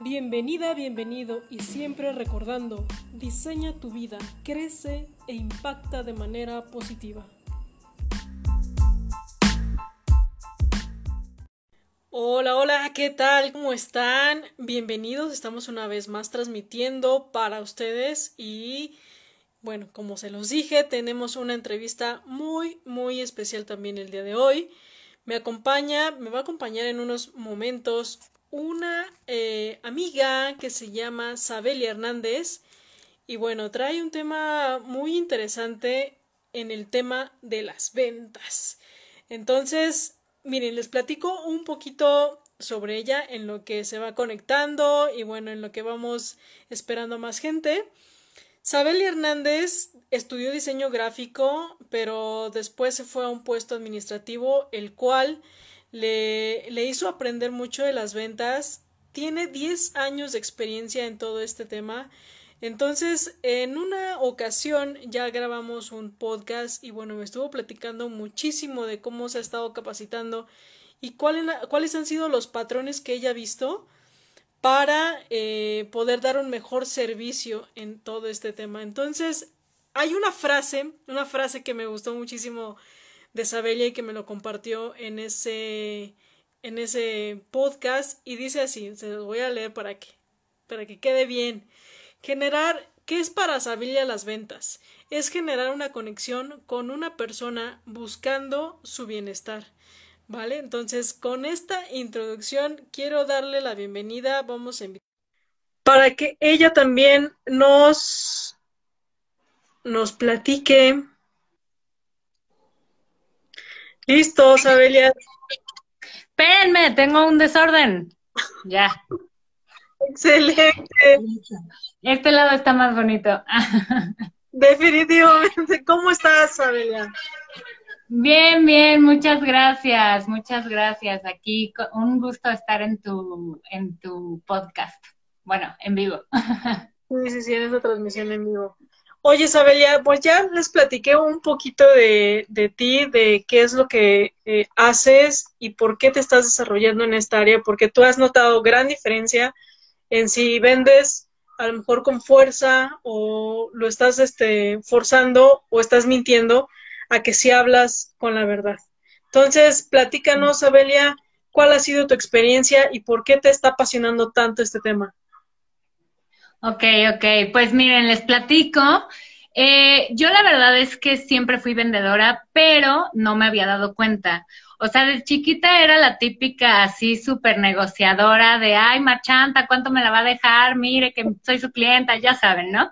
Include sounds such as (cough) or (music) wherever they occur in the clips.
Bienvenida, bienvenido y siempre recordando, diseña tu vida, crece e impacta de manera positiva. Hola, hola, ¿qué tal? ¿Cómo están? Bienvenidos, estamos una vez más transmitiendo para ustedes y bueno, como se los dije, tenemos una entrevista muy, muy especial también el día de hoy. Me acompaña, me va a acompañar en unos momentos una eh, amiga que se llama Sabelia Hernández y bueno, trae un tema muy interesante en el tema de las ventas. Entonces, miren, les platico un poquito sobre ella en lo que se va conectando y bueno, en lo que vamos esperando más gente. Sabelia Hernández estudió diseño gráfico, pero después se fue a un puesto administrativo, el cual le, le hizo aprender mucho de las ventas. Tiene 10 años de experiencia en todo este tema. Entonces, en una ocasión ya grabamos un podcast y bueno, me estuvo platicando muchísimo de cómo se ha estado capacitando y cuáles han sido los patrones que ella ha visto para eh, poder dar un mejor servicio en todo este tema. Entonces, hay una frase, una frase que me gustó muchísimo de Sabelia y que me lo compartió en ese, en ese podcast y dice así, se los voy a leer para que, para que quede bien. Generar, ¿qué es para Sabelia las ventas? Es generar una conexión con una persona buscando su bienestar. ¿Vale? Entonces, con esta introducción quiero darle la bienvenida, vamos a invitar para que ella también nos nos platique Listo, Sabelia. Espérenme, tengo un desorden. Ya. Excelente. Este lado está más bonito. (laughs) Definitivamente. ¿Cómo estás, Sabelia? Bien, bien, muchas gracias, muchas gracias. Aquí un gusto estar en tu, en tu podcast. Bueno, en vivo. (laughs) Sí, sí, sí, en transmisión en vivo. Oye, Sabelia, pues ya les platiqué un poquito de, de ti, de qué es lo que eh, haces y por qué te estás desarrollando en esta área, porque tú has notado gran diferencia en si vendes a lo mejor con fuerza o lo estás este, forzando o estás mintiendo a que si hablas con la verdad. Entonces, platícanos, Sabelia, cuál ha sido tu experiencia y por qué te está apasionando tanto este tema. Ok, ok. Pues miren, les platico. Eh, yo la verdad es que siempre fui vendedora, pero no me había dado cuenta. O sea, de chiquita era la típica así súper negociadora de, ay, marchanta, ¿cuánto me la va a dejar? Mire que soy su clienta, ya saben, ¿no?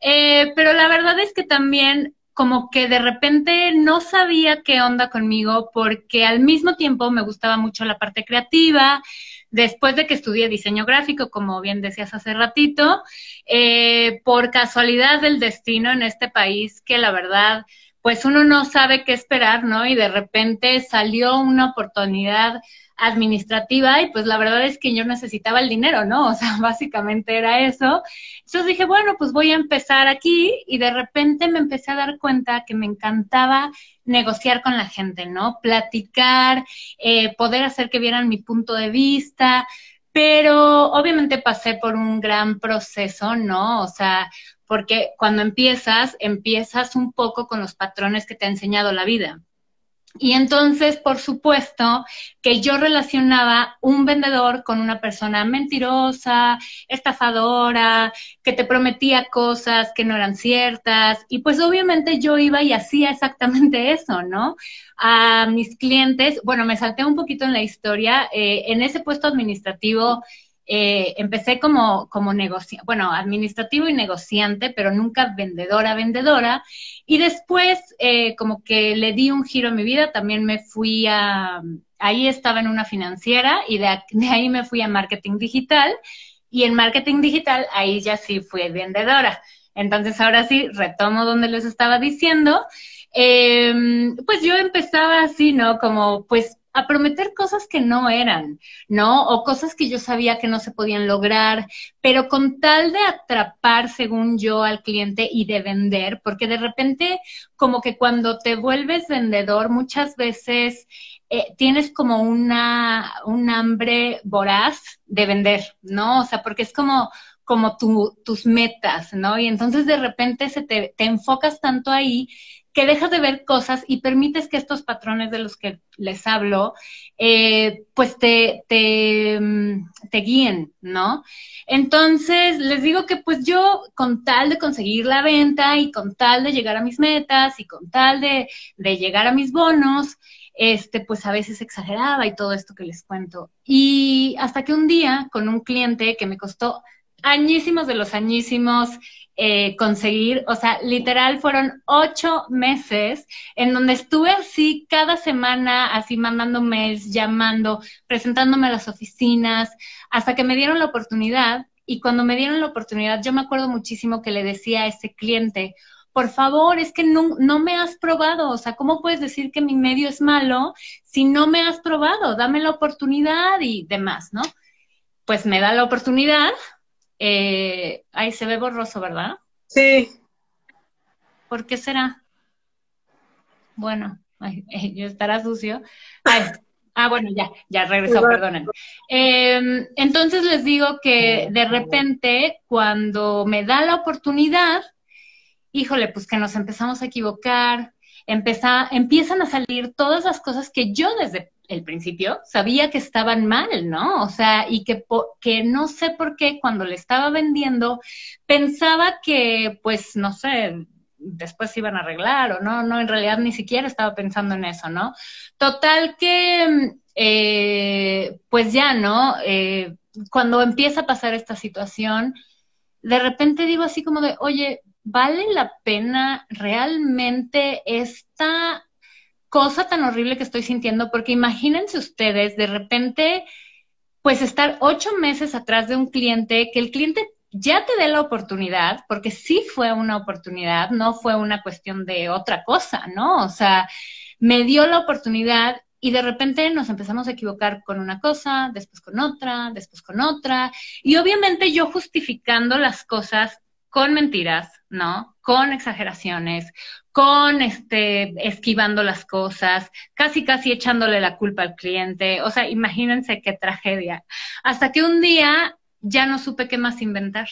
Eh, pero la verdad es que también como que de repente no sabía qué onda conmigo porque al mismo tiempo me gustaba mucho la parte creativa, después de que estudié diseño gráfico, como bien decías hace ratito, eh, por casualidad del destino en este país, que la verdad, pues uno no sabe qué esperar, ¿no? Y de repente salió una oportunidad administrativa y pues la verdad es que yo necesitaba el dinero, ¿no? O sea, (laughs) básicamente era eso. Entonces dije, bueno, pues voy a empezar aquí y de repente me empecé a dar cuenta que me encantaba negociar con la gente, ¿no? Platicar, eh, poder hacer que vieran mi punto de vista, pero obviamente pasé por un gran proceso, ¿no? O sea, porque cuando empiezas, empiezas un poco con los patrones que te ha enseñado la vida. Y entonces, por supuesto, que yo relacionaba un vendedor con una persona mentirosa, estafadora, que te prometía cosas que no eran ciertas. Y pues obviamente yo iba y hacía exactamente (laughs) eso, ¿no? A mis clientes, bueno, me salté un poquito en la historia. Eh, en ese puesto administrativo eh, empecé como, como bueno, administrativo y negociante, pero nunca vendedora, vendedora. Y después, eh, como que le di un giro a mi vida, también me fui a, ahí estaba en una financiera y de, ahí me fui a marketing digital. Y en marketing digital, ahí ya sí fui vendedora. Entonces, ahora sí, retomo donde les estaba diciendo. Em, pues yo empezaba así, ¿no? Como, pues a prometer cosas que no eran, ¿no? O cosas que yo sabía que no se podían lograr, pero con tal de atrapar, según yo, al cliente y de vender, porque de repente, como que cuando te vuelves vendedor, muchas veces eh, tienes como una, un hambre voraz de vender, ¿no? O sea, porque es como, como tus metas, ¿no? Y entonces de repente se te, enfocas tanto ahí que dejas de ver cosas y permites que estos patrones de los que les hablo, eh, pues te, te, mm, te, guíen, ¿no? Entonces, les digo que pues yo, con tal de conseguir la venta y con tal de llegar a mis metas y con tal de, de llegar a mis bonos, este, pues a veces exageraba y todo esto que les cuento. Y hasta que un día, con un cliente que me costó añísimos de los añísimos, eh, conseguir, o sea, literal fueron ocho meses en donde estuve así cada semana, así mandando mails, llamando, presentándome a las oficinas, hasta que me dieron la oportunidad. Y cuando me dieron la oportunidad, yo me acuerdo muchísimo que le decía a ese cliente, por favor, es que no, no, me has probado, o sea, ¿cómo puedes decir que mi medio es malo si no me has probado? Dame la oportunidad y demás, ¿no? Pues me da la oportunidad, eh, ahí se ve borroso, ¿verdad? Sí. ¿Por qué será? Bueno, yo estará sucio. ah, bueno, ya, ya regresó, perdonen. Em, entonces les digo que de repente, cuando me da la oportunidad, híjole, pues que nos empezamos a equivocar, empiezan a salir todas las cosas que yo desde el principio, sabía que estaban mal, ¿no? O sea, y que, que no sé por qué cuando le estaba vendiendo, pensaba que, pues, no sé, después se iban a arreglar o no, no, en realidad ni siquiera estaba pensando en eso, ¿no? Total que, eh, pues ya, ¿no? Eh, cuando empieza a pasar esta situación, de repente digo así como de, oye, ¿vale la pena realmente esta cosa tan horrible que estoy sintiendo, porque imagínense ustedes de repente, pues estar ocho meses atrás de un cliente, que el cliente ya te dé la oportunidad, porque sí fue una oportunidad, no fue una cuestión de otra cosa, ¿no? O sea, me dio la oportunidad y de repente nos empezamos a equivocar con una cosa, después con otra, después con otra, y obviamente yo justificando las cosas con mentiras, ¿no? Con exageraciones, con este, esquivando las cosas, casi casi echándole la culpa al cliente. O sea, imagínense qué tragedia. Hasta que un día ya no supe qué más inventar.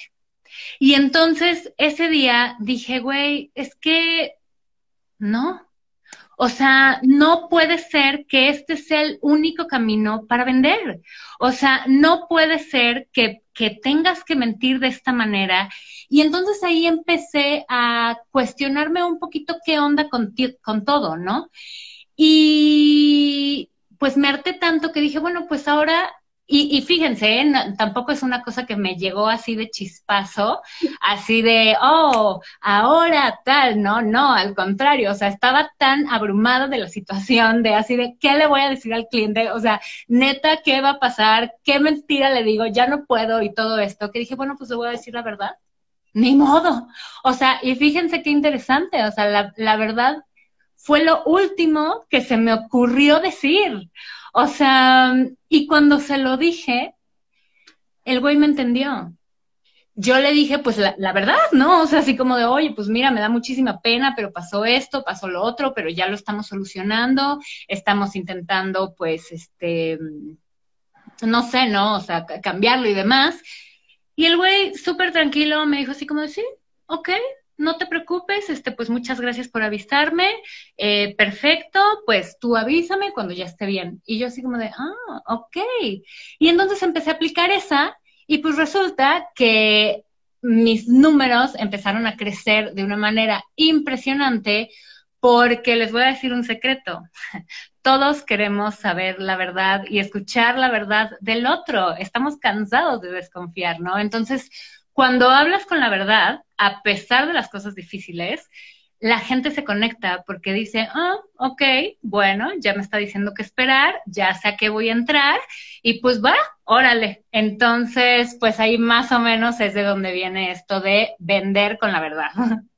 Y entonces ese día dije, güey, es que no. O sea, no puede ser que este sea el único camino para vender. O sea, no puede ser que, que tengas que mentir de esta manera y entonces ahí empecé a cuestionarme un poquito qué onda con, con todo, ¿no? Y pues me harté tanto que dije, bueno, pues ahora y, fíjense, ¿eh? tampoco es una cosa que me llegó así de chispazo, así de, oh, ahora tal, no, no, al contrario, o sea, estaba tan abrumada de la situación, de así de, ¿qué le voy a decir al cliente? O sea, neta, ¿qué va a pasar? ¿Qué mentira le digo? Ya no puedo y todo esto, que dije, bueno, pues le voy a decir la verdad ni modo. O sea, y fíjense qué interesante, o sea, la verdad fue lo último que se me ocurrió decir. O sea, y cuando se lo dije, el güey me entendió. Yo le dije, pues la, la, verdad, ¿no? O sea, así como de, oye, pues mira, me da muchísima pena, pero pasó esto, pasó lo otro, pero ya lo estamos solucionando, estamos intentando, pues, este, no sé, ¿no? O sea, cambiarlo y demás. Y el güey, súper tranquilo, me dijo así como de, sí, ok, no te preocupes, este, pues muchas gracias por avisarme, eh, perfecto, pues tú avísame cuando ya esté bien. Y yo así como de, ah, ok. Y entonces empecé a aplicar esa y pues resulta que mis números empezaron a crecer de una manera impresionante porque les voy a decir un secreto. (laughs) Todos queremos saber la verdad y escuchar la verdad del otro. Estamos cansados de desconfiar, ¿no? Entonces, cuando hablas con la verdad, a pesar de las cosas difíciles, la gente se conecta porque dice, ah, ok, bueno, ya me está diciendo que esperar, ya sé a qué voy a entrar y pues va, órale. Entonces, pues ahí más o menos es de donde viene esto de vender con la verdad. (laughs)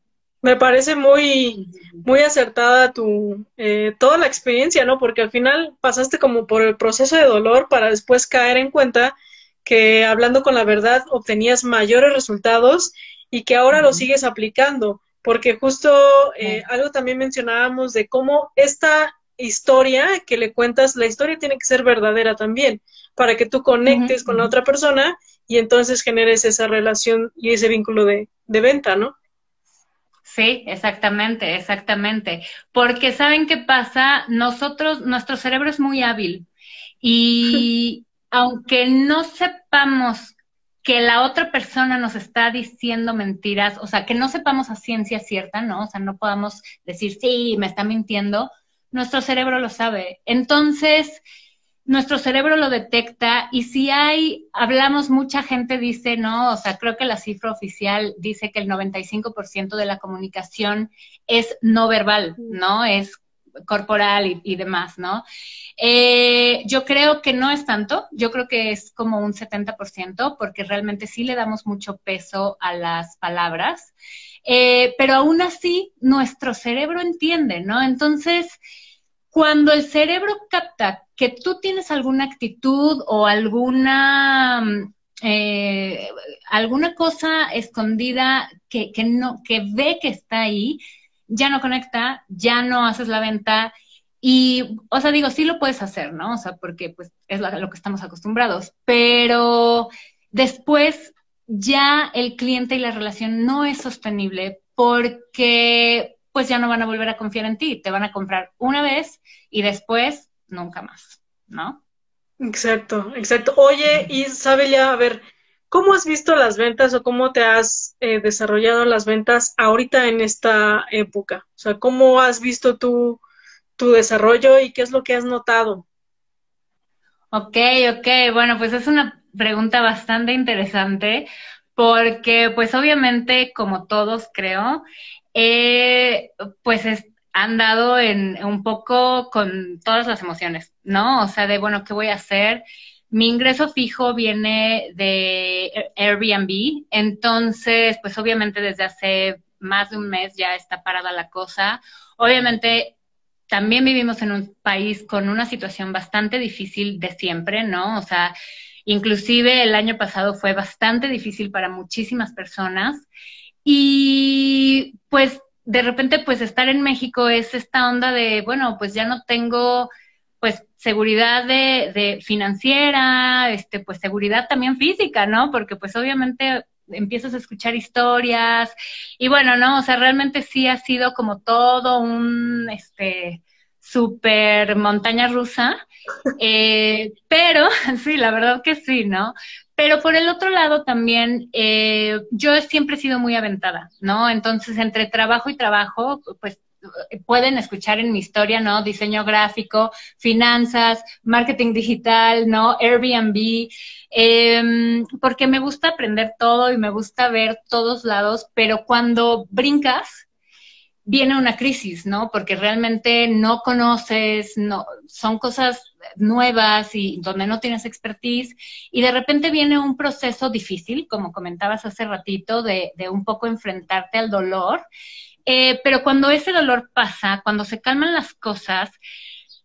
Me parece muy, muy acertada tu, eh, toda la experiencia, ¿no? Porque al final pasaste como por el proceso de dolor para después caer en cuenta que hablando con la verdad obtenías mayores resultados y que ahora lo sigues aplicando, porque justo eh, algo también mencionábamos de cómo esta historia que le cuentas, la historia tiene que ser verdadera también, para que tú conectes con la otra persona y entonces generes esa relación y ese vínculo de, de venta, ¿no? Sí, exactamente, exactamente. Porque ¿saben qué pasa? Nosotros, nuestro cerebro es muy hábil y (laughs) aunque no sepamos que la otra persona nos está diciendo mentiras, o sea, que no sepamos a ciencia cierta, ¿no? O sea, no podamos decir, sí, me está mintiendo, nuestro cerebro lo sabe. Entonces, nuestro cerebro lo detecta y si hay, hablamos, mucha gente dice, no, o sea, creo que la cifra oficial dice que el 95% de la comunicación es no verbal, ¿no? Es corporal y, demás, ¿no? Eh, yo creo que no es tanto, yo creo que es como un 70%, porque realmente sí le damos mucho peso a las palabras, eh, pero aún así nuestro cerebro entiende, ¿no? Entonces, cuando el cerebro capta que tú tienes alguna actitud o alguna, eh, alguna cosa escondida que, que, no, que ve que está ahí, ya no conecta, ya no haces la venta. Y, o sea, digo, sí lo puedes hacer, ¿no? O sea, porque pues es lo que estamos acostumbrados, pero después ya el cliente y la relación no es sostenible porque pues ya no van a volver a confiar en ti, te van a comprar una vez y después nunca más, ¿no? Exacto, exacto. Oye, y sabe ya, a ver, ¿cómo has visto las ventas o cómo te has eh, desarrollado las ventas ahorita en esta época? O sea, ¿cómo has visto tu, tu desarrollo y qué es lo que has notado? Ok, ok, bueno, pues es una pregunta bastante interesante porque pues obviamente como todos creo, eh, pues han dado en un poco con todas las emociones, ¿no? O sea, de, bueno, ¿qué voy a hacer? Mi ingreso fijo viene de Airbnb, entonces, pues obviamente desde hace más de un mes ya está parada la cosa. Obviamente también vivimos en un país con una situación bastante difícil de siempre, ¿no? O sea, inclusive el año pasado fue bastante difícil para muchísimas personas. Y pues de repente pues estar en México es esta onda de, bueno, pues ya no tengo pues seguridad de, de financiera, este, pues seguridad también física, ¿no? Porque pues obviamente empiezas a escuchar historias y bueno, ¿no? O sea, realmente sí ha sido como todo un, este, super montaña rusa, (laughs) eh, pero (laughs) sí, la verdad que sí, ¿no? Pero por el otro lado también, eh, yo siempre he sido muy aventada, ¿no? Entonces, entre trabajo y trabajo, pues pueden escuchar en mi historia, ¿no? Diseño gráfico, finanzas, marketing digital, ¿no? Airbnb, eh, porque me gusta aprender todo y me gusta ver todos lados, pero cuando brincas, viene una crisis, ¿no? Porque realmente no conoces, no, son cosas nuevas y donde no tienes expertise y de repente viene un proceso difícil, como comentabas hace ratito, de, de un poco enfrentarte al dolor, eh, pero cuando ese dolor pasa, cuando se calman las cosas,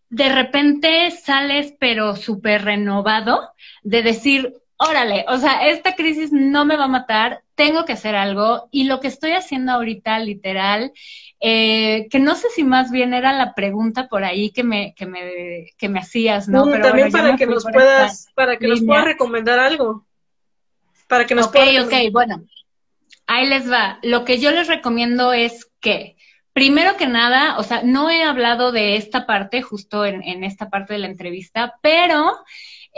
de repente sales pero súper renovado de decir, órale, o sea, esta crisis no me va a matar, tengo que hacer algo y lo que estoy haciendo ahorita, literal, eh, que no sé si más bien era la pregunta por ahí que me, que me, que me hacías, ¿no? Mm, Pero también para, que nos puedas, para que nos puedas recomendar algo. Para que nos Ok, ok, bueno. Ahí les va. Lo que yo les recomiendo es que, primero que nada, o sea, no he hablado de esta parte, justo en, en esta parte de la entrevista, pero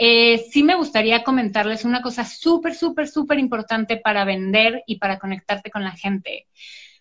eh, sí me gustaría comentarles una cosa súper, súper, súper importante para vender y para conectarte con la gente.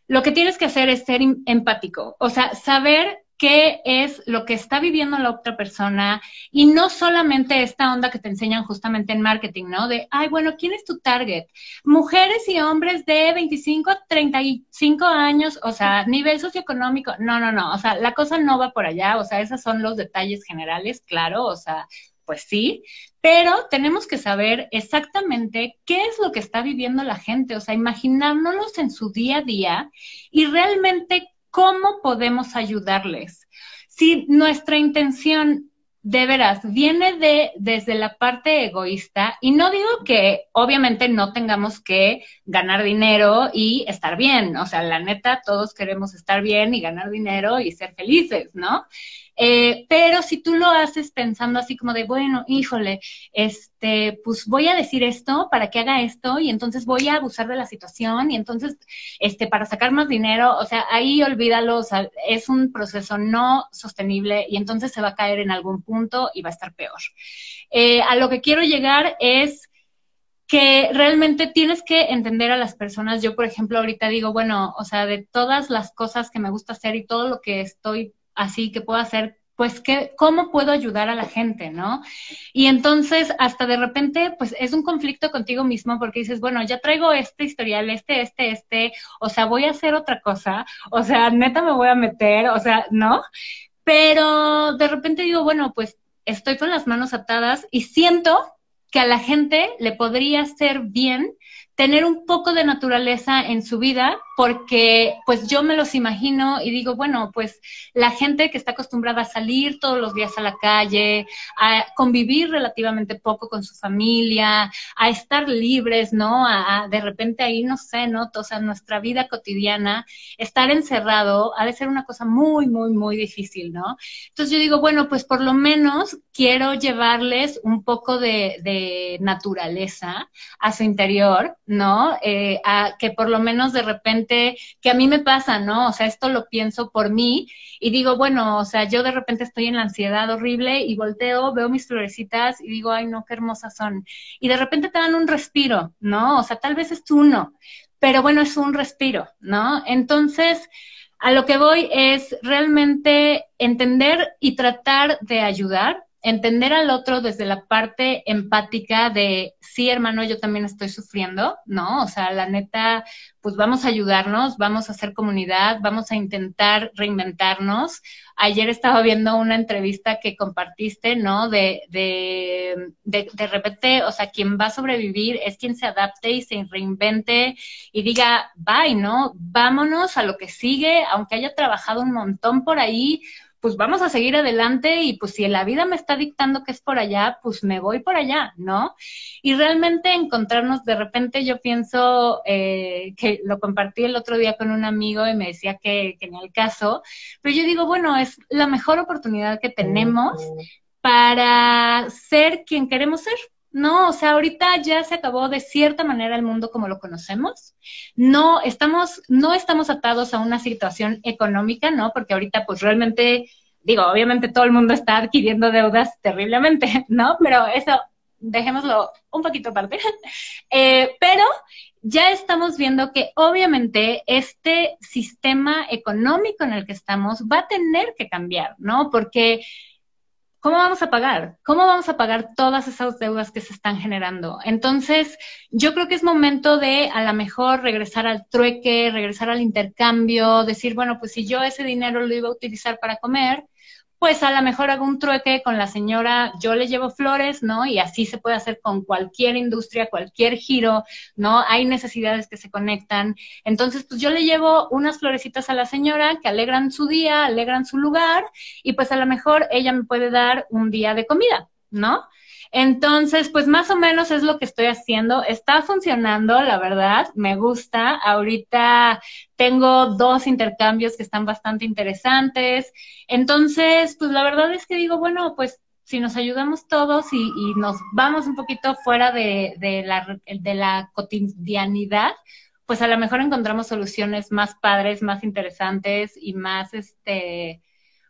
Lo que tienes que hacer es ser em, empático, o sea, saber qué es lo que está viviendo la otra persona y no solamente esta onda que te enseñan justamente en marketing, ¿no? De, ay, bueno, ¿quién es tu target? Mujeres y hombres de 25 a 35 años, o sea, nivel socioeconómico. No, no, no, o sea, la cosa no va por allá, o sea, esos son los detalles generales, claro, o sea, pues sí, pero tenemos que saber exactamente qué es lo que está viviendo la gente, o sea, imaginárnoslos en su día a día y realmente cómo podemos ayudarles. Si nuestra intención de veras viene de desde la parte egoísta y no digo que obviamente no tengamos que ganar dinero y estar bien, o sea, la neta todos queremos estar bien y ganar dinero y ser felices, ¿no? Eh, pero si tú lo haces pensando así como de, bueno, híjole, este, pues voy a decir esto para que haga esto y entonces voy a abusar de la situación y entonces, este, para sacar más dinero, o sea, ahí olvídalo, o sea, es un proceso no sostenible y entonces se va a caer en algún punto y va a estar peor. Eh, a lo que quiero llegar es que realmente tienes que entender a las personas. Yo, por ejemplo, ahorita digo, bueno, o sea, de todas las cosas que me gusta hacer y todo lo que estoy así que puedo hacer, pues, ¿qué, ¿cómo puedo ayudar a la gente, no? Y entonces, hasta de repente, pues, es un conflicto contigo mismo porque dices, bueno, ya traigo este historial, este, este, este, o sea, voy a hacer otra cosa, o sea, neta me voy a meter, o sea, ¿no? Pero de repente digo, bueno, pues, estoy con las manos atadas y siento que a la gente le podría ser bien tener un poco de naturaleza en su vida, porque pues yo me los imagino y digo, bueno, pues la gente que está acostumbrada a salir todos los días a la calle, a convivir relativamente poco con su familia, a estar libres, ¿no? A, de repente ahí, no sé, ¿no? O sea, nuestra vida cotidiana, estar encerrado ha de ser una cosa muy, muy, muy difícil, ¿no? Entonces yo digo, bueno, pues por lo menos quiero llevarles un poco de, naturaleza a su interior, ¿no? Eh, a que por lo menos de que a mí me pasa, ¿no? O sea, esto lo pienso por mí y digo, bueno, o sea, yo de repente estoy en la ansiedad horrible y volteo, veo mis florecitas y digo, ay, no, qué hermosas son. Y de repente te dan un respiro, ¿no? O sea, tal vez es uno, pero bueno, es un respiro, ¿no? Entonces, a lo que voy es realmente entender y tratar de ayudar entender al otro desde la parte empática de, sí, hermano, yo también estoy sufriendo, ¿no? O sea, la neta, pues vamos a ayudarnos, vamos a hacer comunidad, vamos a intentar reinventarnos. Ayer estaba viendo una entrevista que compartiste, ¿no? De, de, de, de repente, o sea, quien va a sobrevivir es quien se adapte y se reinvente y diga, bye, ¿no? Vámonos a lo que sigue, aunque haya trabajado un montón por ahí, pues vamos a seguir adelante y pues si la vida me está dictando que es por allá, pues me voy por allá, ¿no? Y realmente encontrarnos, de repente yo pienso eh, que lo compartí el otro día con un amigo y me decía que, que en el caso, pero yo digo, bueno, es la mejor oportunidad que tenemos para ser quien queremos ser, no, o sea, ahorita ya se acabó de cierta manera el mundo como lo conocemos. No estamos, no estamos atados a una situación económica, ¿no? Porque ahorita, pues realmente, digo, obviamente todo el mundo está adquiriendo deudas terriblemente, (laughs) ¿no? Pero eso, dejémoslo un poquito aparte. (laughs) Eh, pero ya estamos viendo que obviamente este sistema económico en el que estamos va a tener que cambiar, ¿no? Porque ¿cómo vamos a pagar? ¿Cómo vamos a pagar todas esas deudas que se están generando? Entonces, yo creo que es momento de a lo mejor regresar al trueque, regresar al intercambio, decir, bueno, pues si yo ese dinero lo iba a utilizar para comer, pues a lo mejor hago un trueque con la señora, yo le llevo flores, ¿no? Y así se puede hacer con cualquier industria, cualquier giro, ¿no? Hay necesidades que se conectan. Entonces, pues yo le llevo unas florecitas a la señora que alegran su día, alegran su lugar, y pues a lo mejor ella me puede dar un día de comida, ¿no? Entonces, pues más o menos es lo que estoy haciendo. Está funcionando, la verdad, me gusta. Ahorita tengo dos intercambios que están bastante interesantes. Entonces, pues la verdad es que digo, bueno, pues si nos ayudamos todos y, nos vamos un poquito fuera de, la, de la cotidianidad, pues a lo mejor encontramos soluciones más padres, más interesantes y más, este,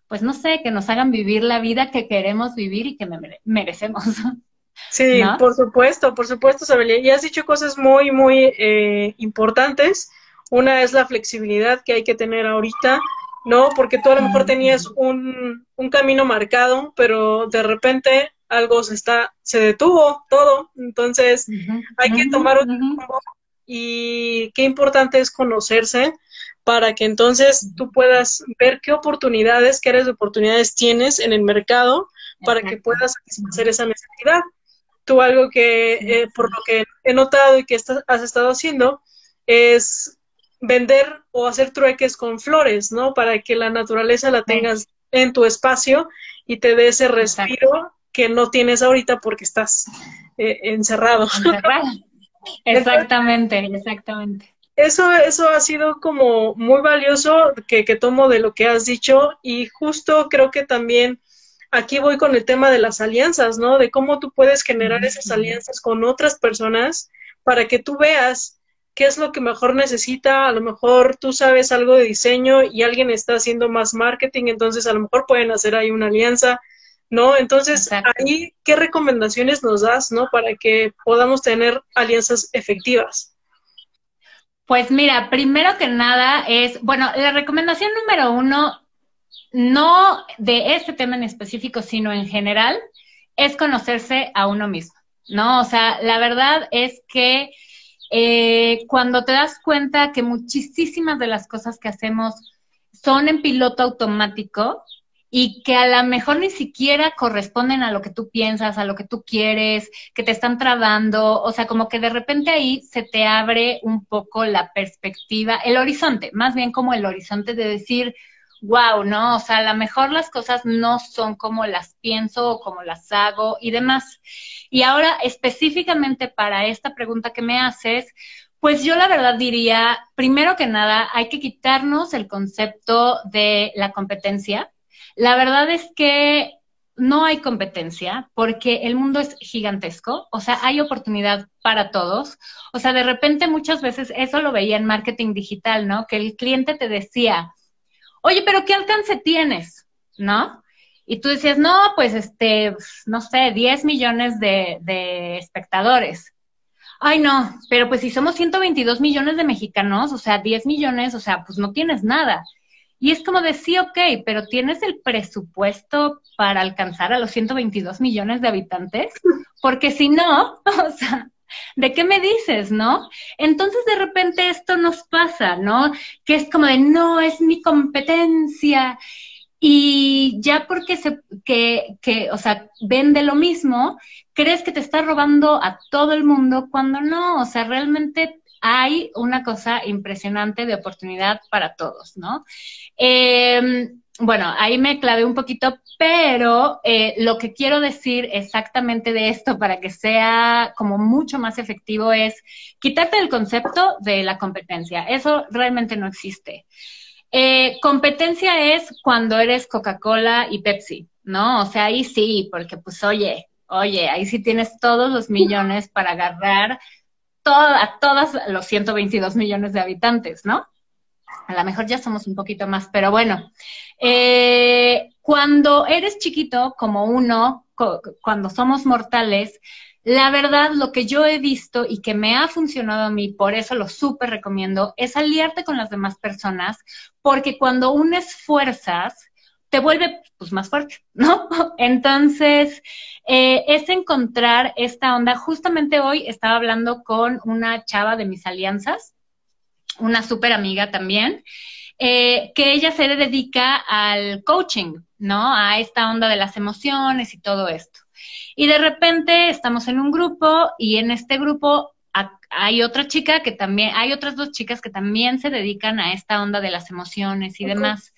pues no sé, que nos hagan vivir la vida que queremos vivir y que merecemos. (laughs) Sí, por supuesto, por supuesto, Sabelia. Y has dicho cosas muy, muy eh, importantes. Una es la flexibilidad que hay que tener ahorita, ¿no? Porque tú a lo mejor tenías un, un camino marcado, pero de repente algo se está, se detuvo todo. Entonces, hay que tomar un tiempo y qué importante es conocerse para que entonces tú puedas ver qué oportunidades, qué áreas de oportunidades tienes en el mercado para que puedas satisfacer esa necesidad. Tú algo que, eh, por lo que he notado y que has estado haciendo, es vender o hacer trueques con flores, ¿no? Para que la naturaleza la tengas en tu espacio y te dé ese respiro que no tienes ahorita porque estás eh, encerrado. (laughs) Exactamente, exactamente. Eso, eso ha sido como muy valioso que, que tomo de lo que has dicho y justo creo que también aquí voy con el tema de las alianzas, ¿no? De cómo tú puedes generar esas alianzas con otras personas para que tú veas qué es lo que mejor necesita. A lo mejor tú sabes algo de diseño y alguien está haciendo más marketing, entonces a lo mejor pueden hacer ahí una alianza, ¿no? Entonces, ahí, ¿qué recomendaciones nos das, ¿no? Para que podamos tener alianzas efectivas. Pues mira, primero que nada es, bueno, la recomendación número uno no de este tema en específico, sino en general, es conocerse a uno mismo, ¿no? O sea, la verdad es que eh, cuando te das cuenta que muchísimas de las cosas que hacemos son en piloto automático y que a lo mejor ni siquiera corresponden a lo que tú piensas, a lo que tú quieres, que te están trabando, o sea, como que de repente ahí se te abre un poco la perspectiva, el horizonte, más bien como el horizonte de decir, wow, ¿no? O sea, a lo mejor las cosas no son como las pienso o como las hago y demás. Y ahora, específicamente para esta pregunta que me haces, pues yo la verdad diría, primero que nada, hay que quitarnos el concepto de la competencia. La verdad es que no hay competencia porque el mundo es gigantesco, o sea, hay oportunidad para todos. O sea, de repente muchas veces eso lo veía en marketing digital, ¿no? Que el cliente te decía, oye, pero ¿qué alcance tienes? ¿No? Y tú decías, no, pues este, no sé, 10 millones de, espectadores. Ay, no, pero pues si somos 122 millones de mexicanos, o sea, 10 millones, o sea, pues no tienes nada. Y es como de sí, ok, pero ¿tienes el presupuesto para alcanzar a los 122 millones de habitantes? Porque si no, (laughs) o sea, ¿de qué me dices, no? Entonces de repente esto nos pasa, ¿no? Que es como de, no, es mi competencia. Y ya porque se, que, que, o sea, vende lo mismo, crees que te está robando a todo el mundo cuando no, o sea, realmente hay una cosa impresionante de oportunidad para todos, ¿no? Eh, bueno, ahí me clavé un poquito, pero eh, lo que quiero decir exactamente de esto para que sea como mucho más efectivo es quitarte el concepto de la competencia. Eso realmente no existe. Eh, competencia es cuando eres Coca-Cola y Pepsi, ¿no? O sea, ahí sí, porque pues oye, oye, ahí sí tienes todos los millones para agarrar a todos los 122 millones de habitantes, ¿no? A lo mejor ya somos un poquito más, pero bueno, eh, cuando eres chiquito como uno, cuando somos mortales, la verdad, lo que yo he visto y que me ha funcionado a mí, por eso lo súper recomiendo, es aliarte con las demás personas, porque cuando unes fuerzas, te vuelve pues más fuerte, ¿no? (laughs) Entonces, eh, es encontrar esta onda. Justamente hoy estaba hablando con una chava de mis alianzas, una súper amiga también, eh, que ella se dedica al coaching, ¿no? A esta onda de las emociones y todo esto. Y de repente estamos en un grupo y en este grupo hay otra chica que también, hay otras dos chicas que también se dedican a esta onda de las emociones y demás.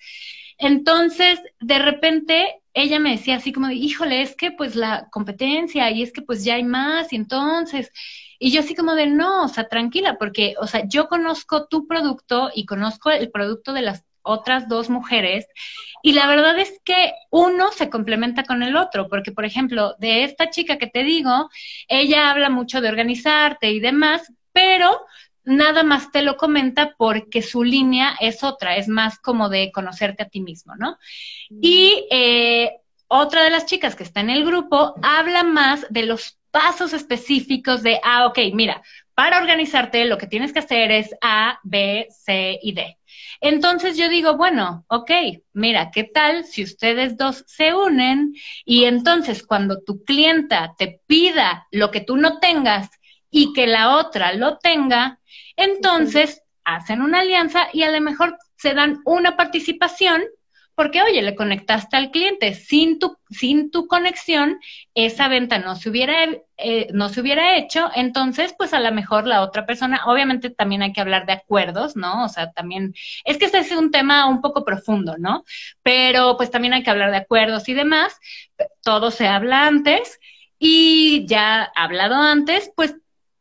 Entonces, de repente, ella me decía así como, híjole, es que pues la competencia y es que pues ya hay más y entonces, y yo así como de, no, o sea, tranquila, porque, o sea, yo conozco tu producto y conozco el producto de las otras dos mujeres y la verdad es que uno se complementa con el otro, porque por ejemplo, de esta chica que te digo, ella habla mucho de organizarte y demás, pero nada más te lo comenta porque su línea es otra, es más como de conocerte a ti mismo, ¿no? Y eh, otra de las chicas que está en el grupo habla más de los pasos específicos de, ah, ok, mira, para organizarte lo que tienes que hacer es A, B, C y D. Entonces yo digo, bueno, ok, mira, ¿qué tal si ustedes dos se unen y entonces cuando tu clienta te pida lo que tú no tengas y que la otra lo tenga, entonces hacen una alianza y a lo mejor se dan una participación porque, oye, le conectaste al cliente. Sin tu, sin tu conexión, esa venta no se, hubiera, eh, no se hubiera hecho. Entonces, pues a lo mejor la otra persona, obviamente también hay que hablar de acuerdos, ¿no? O sea, también, es que este es un tema un poco profundo, ¿no? Pero pues también hay que hablar de acuerdos y demás. Todo se habla antes y ya hablado antes, pues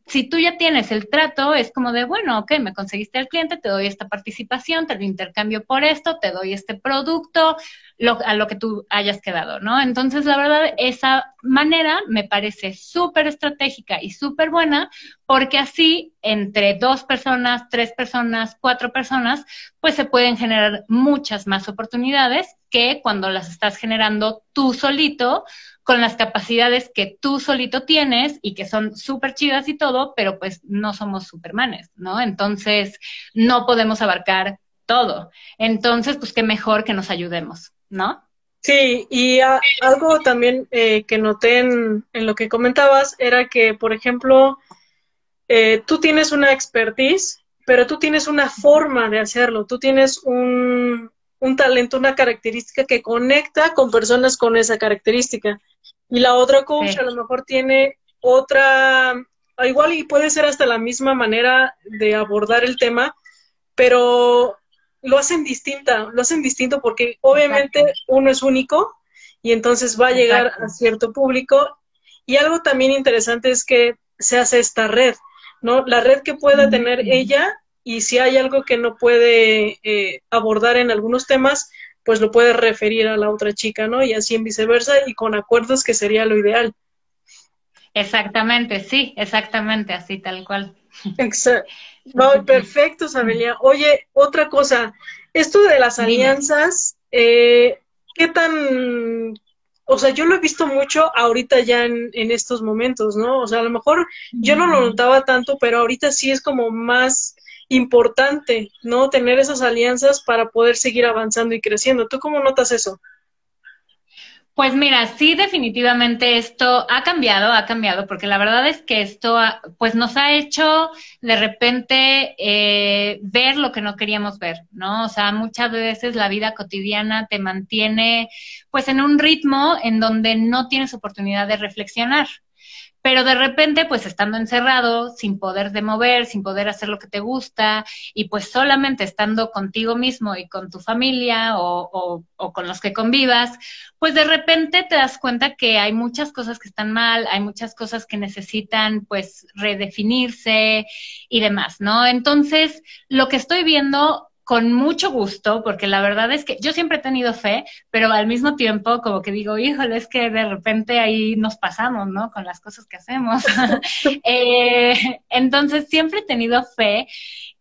si tú ya tienes el trato, es como de, bueno, ok, me conseguiste el cliente, te doy esta participación, te lo intercambio por esto, te doy este producto, a lo que tú hayas quedado, ¿no? Entonces, la verdad, esa manera me parece súper estratégica y súper buena, porque así, entre dos personas, tres personas, cuatro personas, pues se pueden generar muchas más oportunidades que cuando las estás generando tú solito con las capacidades que tú solito tienes y que son súper chidas y todo, pero pues no somos supermanes, ¿no? Entonces, no podemos abarcar todo. Entonces, pues qué mejor que nos ayudemos, ¿no? Sí, y algo también eh, que noté en, lo que comentabas era que, por ejemplo, eh, tú tienes una expertise, pero tú tienes una forma de hacerlo, tú tienes un, un talento, una característica que conecta con personas con esa característica. Y la otra coach a lo mejor tiene otra, igual y puede ser hasta la misma manera de abordar el tema, pero lo hacen distinta, lo hacen distinto porque obviamente uno es único y entonces va a llegar a cierto público. Y algo también interesante es que se hace esta red, ¿no? La red que pueda tener ella y si hay algo que no puede eh, abordar en algunos temas, pues lo puede referir a la otra chica, ¿no? Y así en viceversa y con acuerdos que sería lo ideal. Exactamente, sí, exactamente, así tal cual. Exacto. (laughs) perfecto, Sabelia. Oye, otra cosa, esto de las alianzas, eh, ¿qué tan o sea, yo lo he visto mucho ahorita ya en, en, estos momentos, ¿no? O sea, a lo mejor yo no lo notaba tanto, pero ahorita sí es como más importante, ¿no? Tener esas alianzas para poder seguir avanzando y creciendo. ¿Tú cómo notas eso? Pues mira, sí, definitivamente esto ha cambiado, ha cambiado, porque la verdad es que esto, pues nos ha hecho de repente eh, ver lo que no queríamos ver, ¿no? O sea, muchas veces la vida cotidiana te mantiene, pues, en un ritmo en donde no tienes oportunidad de reflexionar, pero de repente, pues estando encerrado, sin poder de mover, sin poder hacer lo que te gusta, y pues solamente estando contigo mismo y con tu familia o, o, con los que convivas, pues de repente te das cuenta que hay muchas cosas que están mal, hay muchas cosas que necesitan pues redefinirse y demás, ¿no? Entonces, lo que estoy viendo con mucho gusto, porque la verdad es que yo siempre he tenido fe, pero al mismo tiempo como que digo, híjole, es que de repente ahí nos pasamos, ¿no? Con las cosas que hacemos. (laughs) Eh, entonces, siempre he tenido fe.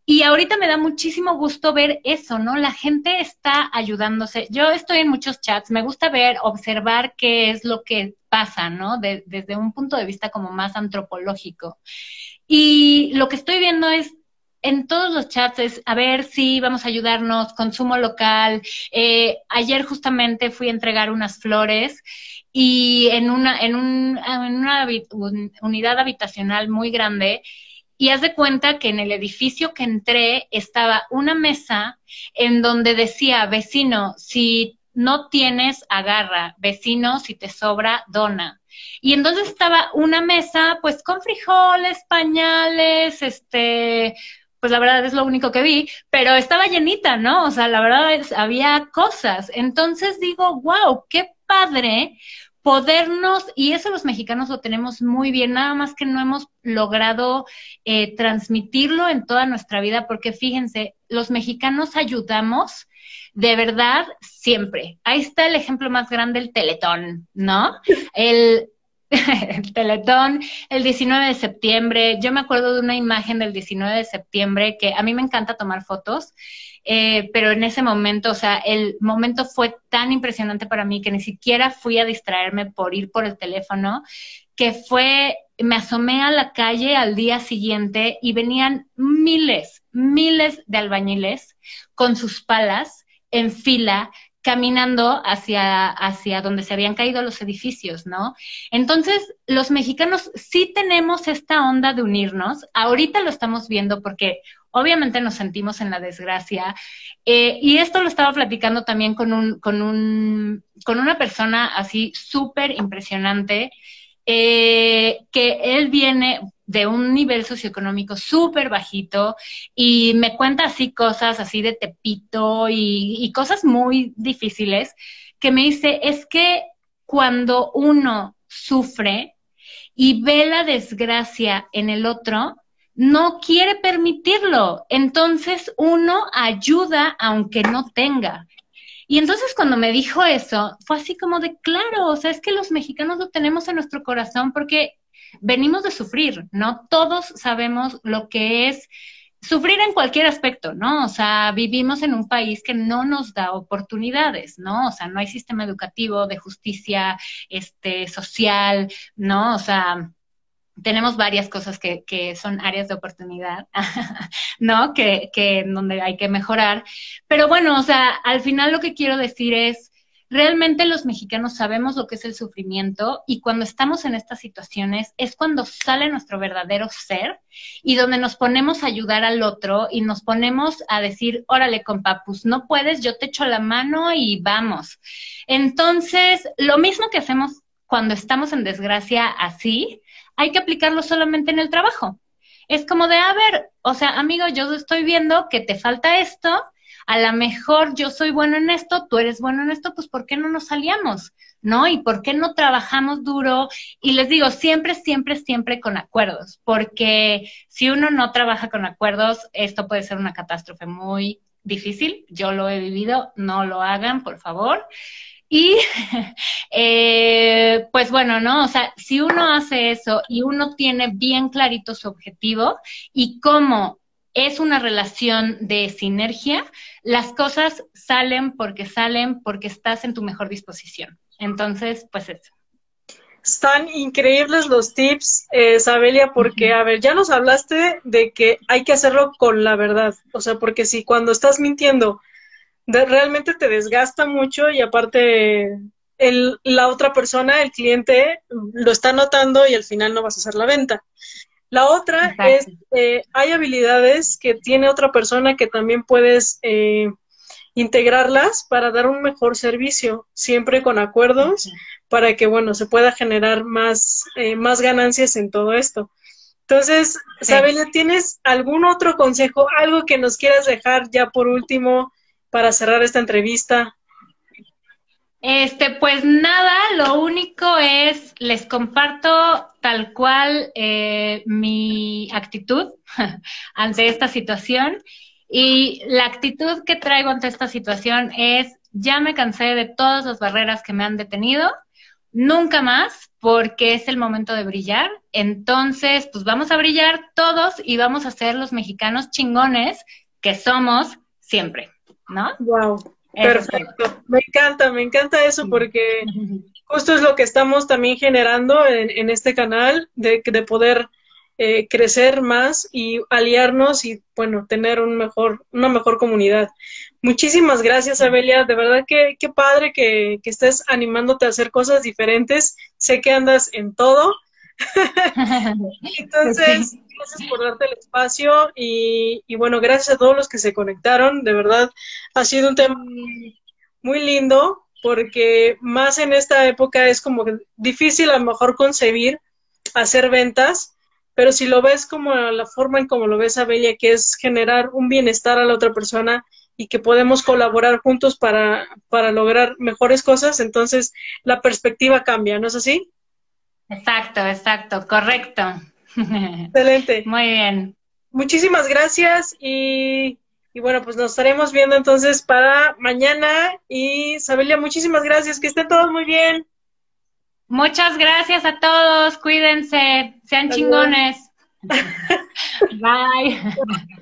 Y ahorita me da muchísimo gusto ver eso, ¿no? La gente está ayudándose. Yo estoy en muchos chats, me gusta ver, observar qué es lo que pasa, ¿no? desde un punto de vista como más antropológico. Y lo que estoy viendo es en todos los chats es, a ver si vamos a ayudarnos, consumo local. Eh, ayer justamente fui a entregar unas flores y en una, en, un, en una unidad habitacional muy grande y haz de cuenta que en el edificio que entré estaba una mesa en donde decía, vecino, si no tienes, agarra, vecino, si te sobra, dona. Y entonces estaba una mesa, pues con frijoles, pañales, este, pues la verdad es lo único que vi, pero estaba llenita, ¿no? O sea, la verdad es, había cosas. Entonces digo, wow, qué padre podernos, y eso los mexicanos lo tenemos muy bien, nada más que no hemos logrado eh, transmitirlo en toda nuestra vida, porque fíjense, los mexicanos ayudamos de verdad siempre. Ahí está el ejemplo más grande, el teletón, ¿no? El, el (laughs) Teletón, el 19 de septiembre. Yo me acuerdo de una imagen del 19 de septiembre que a mí me encanta tomar fotos, eh, pero en ese momento, o sea, el momento fue tan impresionante para mí que ni siquiera fui a distraerme por ir por el teléfono, que fue, me asomé a la calle al día siguiente y venían miles, miles de albañiles con sus palas en fila caminando hacia, hacia donde se habían caído los edificios, ¿no? Entonces, los mexicanos sí tenemos esta onda de unirnos. Ahorita lo estamos viendo porque obviamente nos sentimos en la desgracia. Eh, y esto lo estaba platicando también con, un, con, un, con una persona así súper impresionante, eh, que él viene, de un nivel socioeconómico súper bajito y me cuenta así cosas así de tepito y, y cosas muy difíciles que me dice, es que cuando uno sufre y ve la desgracia en el otro, no quiere permitirlo. Entonces uno ayuda aunque no tenga. Y entonces cuando me dijo eso, fue así como de, claro, o sea, es que los mexicanos lo tenemos en nuestro corazón porque venimos de sufrir, ¿no? Todos sabemos lo que es sufrir en cualquier aspecto, ¿no? O sea, vivimos en un país que no nos da oportunidades, ¿no? O sea, no hay sistema educativo de justicia, este, social, ¿no? O sea, tenemos varias cosas que, que son áreas de oportunidad, (laughs) ¿no? Que, que donde hay que mejorar. Pero bueno, o sea, al final lo que quiero decir es, Realmente los mexicanos sabemos lo que es el sufrimiento y cuando estamos en estas situaciones es cuando sale nuestro verdadero ser y donde nos ponemos a ayudar al otro y nos ponemos a decir, órale, compa, pues no puedes, yo te echo la mano y vamos. Entonces, lo mismo que hacemos cuando estamos en desgracia así, hay que aplicarlo solamente en el trabajo. Es como de, a ver, o sea, amigo, yo estoy viendo que te falta esto, a lo mejor yo soy bueno en esto, tú eres bueno en esto, pues ¿por qué no nos salíamos? ¿No? ¿Y por qué no trabajamos duro? Y les digo, siempre, siempre, siempre con acuerdos, porque si uno no trabaja con acuerdos, esto puede ser una catástrofe muy difícil. Yo lo he vivido, no lo hagan, por favor. Y (laughs) eh, pues bueno, ¿no? O sea, si uno hace eso y uno tiene bien clarito su objetivo y cómo es una relación de sinergia, las cosas salen porque salen porque estás en tu mejor disposición. Entonces, pues eso. Están increíbles los tips, eh, Sabelia, porque, a ver, ya nos hablaste de que hay que hacerlo con la verdad. O sea, porque si cuando estás mintiendo realmente te desgasta mucho y aparte el, la otra persona, el cliente, lo está notando y al final no vas a hacer la venta. La otra es, eh, hay habilidades que tiene otra persona que también puedes eh, integrarlas para dar un mejor servicio, siempre con acuerdos, para que, bueno, se pueda generar más, eh, más ganancias en todo esto. Entonces, Sabelia, ¿tienes algún otro consejo, algo que nos quieras dejar ya por último para cerrar esta entrevista? Este, pues nada, lo único es, les comparto tal cual eh, mi actitud (laughs) ante esta situación. Y la actitud que traigo ante esta situación es, ya me cansé de todas las barreras que me han detenido, nunca más, porque es el momento de brillar. Entonces, pues vamos a brillar todos y vamos a ser los mexicanos chingones que somos siempre, ¿no? Wow. Perfecto, me encanta, me encanta eso porque (laughs) justo es lo que estamos también generando en, este canal, de, de poder eh, crecer más y aliarnos y, bueno, tener un mejor, una mejor comunidad. Muchísimas gracias, Abelia. De verdad que qué padre que, que estés animándote a hacer cosas diferentes. Sé que andas en todo. Entonces, gracias por darte el espacio y, bueno, gracias a todos los que se conectaron. De verdad, ha sido un tema muy lindo porque más en esta época es como difícil a lo mejor concebir hacer ventas, pero si lo ves como la forma en como lo ves a Bella, que es generar un bienestar a la otra persona y que podemos colaborar juntos para, para lograr mejores cosas, entonces la perspectiva cambia, ¿no es así? Exacto, exacto, correcto. (laughs) Excelente. Muy bien. Muchísimas gracias y, bueno, pues nos estaremos viendo entonces para mañana. Y Sabelia, muchísimas gracias, que estén todos muy bien. Muchas gracias a todos, cuídense, sean chingones. (laughs) Bye. (laughs)